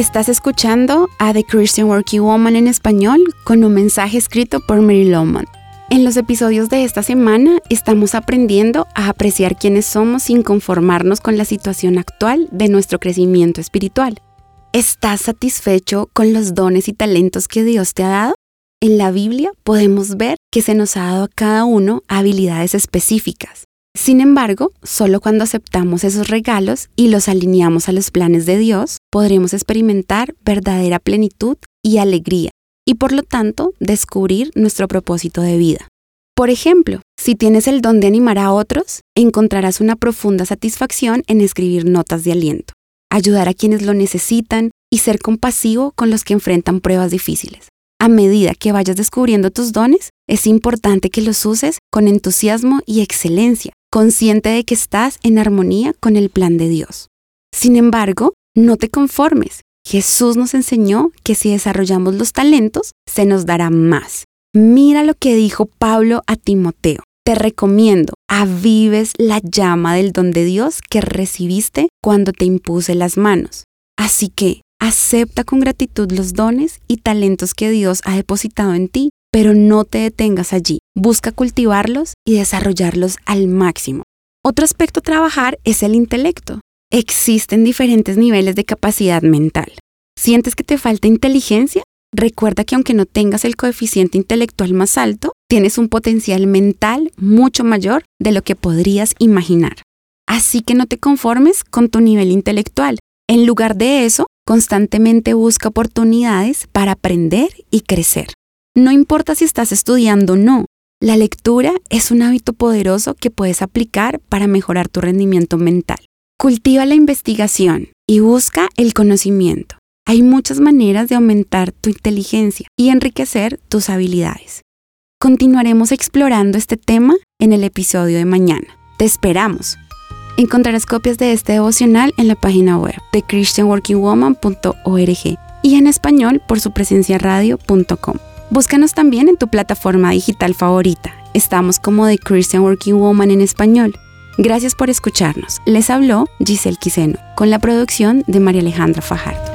Estás escuchando a The Christian Working Woman en español con un mensaje escrito por Mary Lowman. En los episodios de esta semana estamos aprendiendo a apreciar quiénes somos sin conformarnos con la situación actual de nuestro crecimiento espiritual. ¿Estás satisfecho con los dones y talentos que Dios te ha dado? En la Biblia podemos ver que se nos ha dado a cada uno habilidades específicas. Sin embargo, solo cuando aceptamos esos regalos y los alineamos a los planes de Dios, podremos experimentar verdadera plenitud y alegría y por lo tanto descubrir nuestro propósito de vida. Por ejemplo, si tienes el don de animar a otros, encontrarás una profunda satisfacción en escribir notas de aliento, ayudar a quienes lo necesitan y ser compasivo con los que enfrentan pruebas difíciles. A medida que vayas descubriendo tus dones, es importante que los uses con entusiasmo y excelencia, consciente de que estás en armonía con el plan de Dios. Sin embargo, no te conformes. Jesús nos enseñó que si desarrollamos los talentos, se nos dará más. Mira lo que dijo Pablo a Timoteo. Te recomiendo, avives la llama del don de Dios que recibiste cuando te impuse las manos. Así que, acepta con gratitud los dones y talentos que Dios ha depositado en ti pero no te detengas allí. Busca cultivarlos y desarrollarlos al máximo. Otro aspecto a trabajar es el intelecto. Existen diferentes niveles de capacidad mental. ¿Sientes que te falta inteligencia? Recuerda que aunque no tengas el coeficiente intelectual más alto, tienes un potencial mental mucho mayor de lo que podrías imaginar. Así que no te conformes con tu nivel intelectual. En lugar de eso, constantemente busca oportunidades para aprender y crecer. No importa si estás estudiando o no, la lectura es un hábito poderoso que puedes aplicar para mejorar tu rendimiento mental. Cultiva la investigación y busca el conocimiento. Hay muchas maneras de aumentar tu inteligencia y enriquecer tus habilidades. Continuaremos explorando este tema en el episodio de mañana. Te esperamos. Encontrarás copias de este devocional en la página web de christianworkingwoman.org y en español por su presencia radio.com. Búscanos también en tu plataforma digital favorita. Estamos como The Christian Working Woman en español. Gracias por escucharnos. Les habló Giselle Quiseno con la producción de María Alejandra Fajardo.